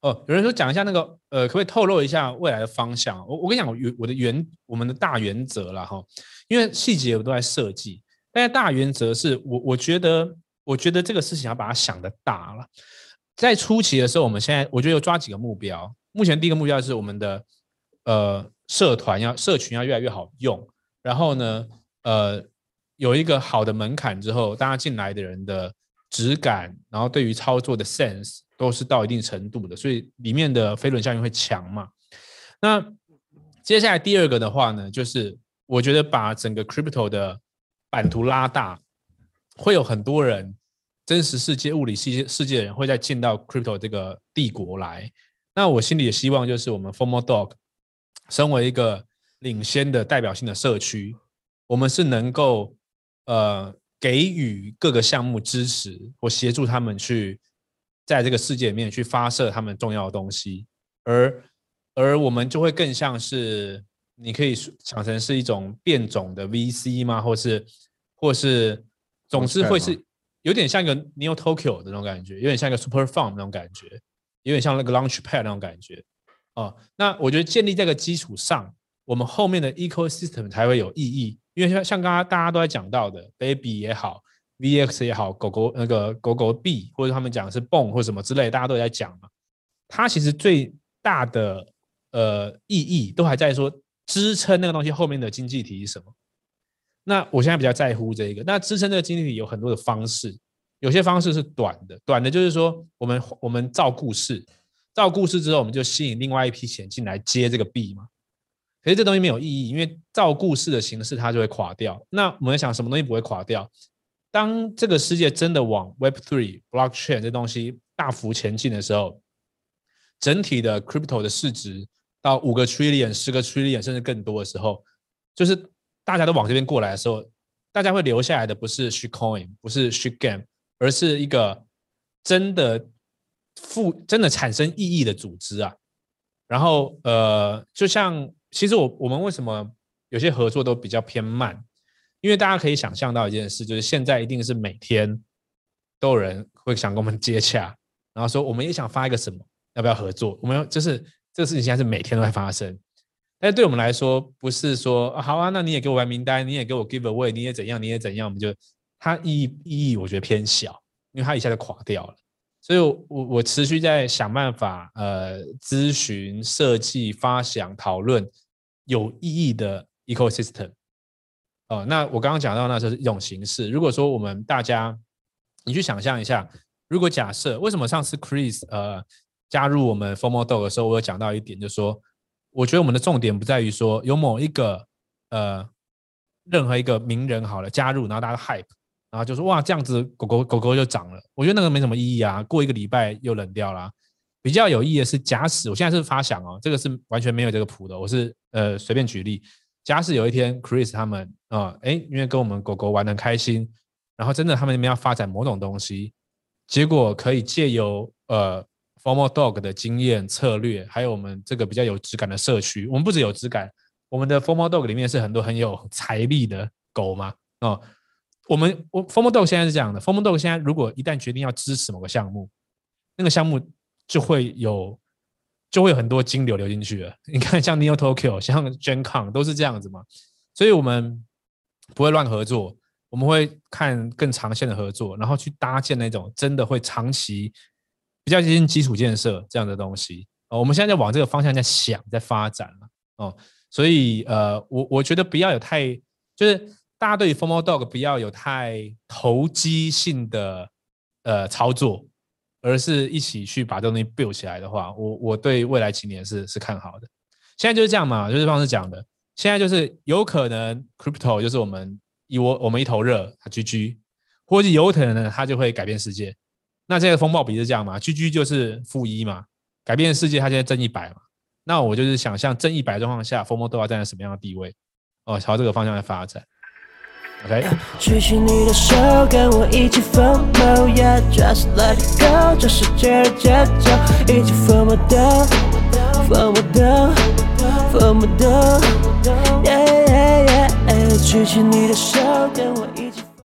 哦，有人说讲一下那个，呃，可不可以透露一下未来的方向？我我跟你讲，我我的原我们的大原则啦哈，因为细节我都在设计，但是大原则是我我觉得我觉得这个事情要把它想得大了。在初期的时候，我们现在我觉得有抓几个目标。目前第一个目标是我们的呃社团要社群要越来越好用，然后呢，呃，有一个好的门槛之后，大家进来的人的质感，然后对于操作的 sense。都是到一定程度的，所以里面的飞轮效应会强嘛。那接下来第二个的话呢，就是我觉得把整个 crypto 的版图拉大，会有很多人，真实世界、物理世界世界的人会再进到 crypto 这个帝国来。那我心里的希望就是，我们 Formal Dog，身为一个领先的代表性的社区，我们是能够呃给予各个项目支持或协助他们去。在这个世界里面去发射他们重要的东西，而而我们就会更像是你可以想成是一种变种的 VC 吗？或是或是总之会是有点像一个 Neo Tokyo 的那种感觉，有点像一个 Super Fund 那种感觉，有点像那个 Launchpad 那种感觉哦。那我觉得建立这个基础上，我们后面的 Ecosystem 才会有意义，因为像像刚刚大家都在讲到的 Baby 也好。VX 也好，狗狗那个狗狗币，或者他们讲的是泵或什么之类，大家都在讲嘛。它其实最大的呃意义都还在说支撑那个东西后面的经济体是什么。那我现在比较在乎这一个。那支撑这个经济体有很多的方式，有些方式是短的，短的就是说我们我们造故事，造故事之后我们就吸引另外一批钱进来接这个币嘛。可是这东西没有意义，因为造故事的形式它就会垮掉。那我们在想什么东西不会垮掉？当这个世界真的往 Web3、Blockchain 这东西大幅前进的时候，整体的 Crypto 的市值到五个 Trillion、十个 Trillion 甚至更多的时候，就是大家都往这边过来的时候，大家会留下来的不是 s h i c o i n 不是 Shitgame，而是一个真的富、真的产生意义的组织啊。然后呃，就像其实我我们为什么有些合作都比较偏慢？因为大家可以想象到一件事，就是现在一定是每天都有人会想跟我们接洽，然后说我们也想发一个什么，要不要合作？我们就是这个事情现在是每天都在发生，但是对我们来说，不是说、啊、好啊，那你也给我玩名单，你也给我 give away，你也怎样，你也怎样，我们就它意义意义我觉得偏小，因为它一下就垮掉了。所以我我持续在想办法，呃，咨询、设计、发想、讨论有意义的 ecosystem。哦，那我刚刚讲到那是一种形式。如果说我们大家，你去想象一下，如果假设为什么上次 Chris 呃加入我们 FOMO Dog 的时候，我有讲到一点，就是说，我觉得我们的重点不在于说有某一个呃任何一个名人好了加入，然后大家都 hype，然后就说哇这样子狗狗狗狗就涨了。我觉得那个没什么意义啊，过一个礼拜又冷掉了。比较有意义的是，假使我现在是发想哦，这个是完全没有这个谱的，我是呃随便举例。假使有一天，Chris 他们啊，哎，因为跟我们狗狗玩得开心，然后真的他们那边要发展某种东西，结果可以借由呃 Formal Dog 的经验策略，还有我们这个比较有质感的社区，我们不只有质感，我们的 Formal Dog 里面是很多很有 财力的狗嘛，哦，我们我 FormoDog 现在是这样的，FormoDog 现在如果一旦决定要支持某个项目，那个项目就会有。就会有很多金流流进去了。你看，像 Neo Tokyo、像 GenCon 都是这样子嘛。所以我们不会乱合作，我们会看更长线的合作，然后去搭建那种真的会长期比较接近基础建设这样的东西。哦，我们现在在往这个方向在想，在发展了。哦，所以呃，我我觉得不要有太，就是大家对于 FOMO Dog 不要有太投机性的呃操作。而是一起去把这东西 build 起来的话，我我对未来几年是是看好的。现在就是这样嘛，就是方式讲的。现在就是有可能 crypto 就是我们一窝我们一头热，它 GG，或者有可能呢，它就会改变世界。那这个风暴比是这样嘛，GG 就是负一嘛，改变世界它现在正一百嘛。那我就是想象正一百状况下，FOMO 都要站在什么样的地位？哦，朝这个方向来发展。OK，举起你的手，跟我一起 FOMO yeah，just let it go，这世界的节奏，一起 FOMO do，FOMO do，FOMO do，yeah yeah yeah，举起你的手，跟我一起。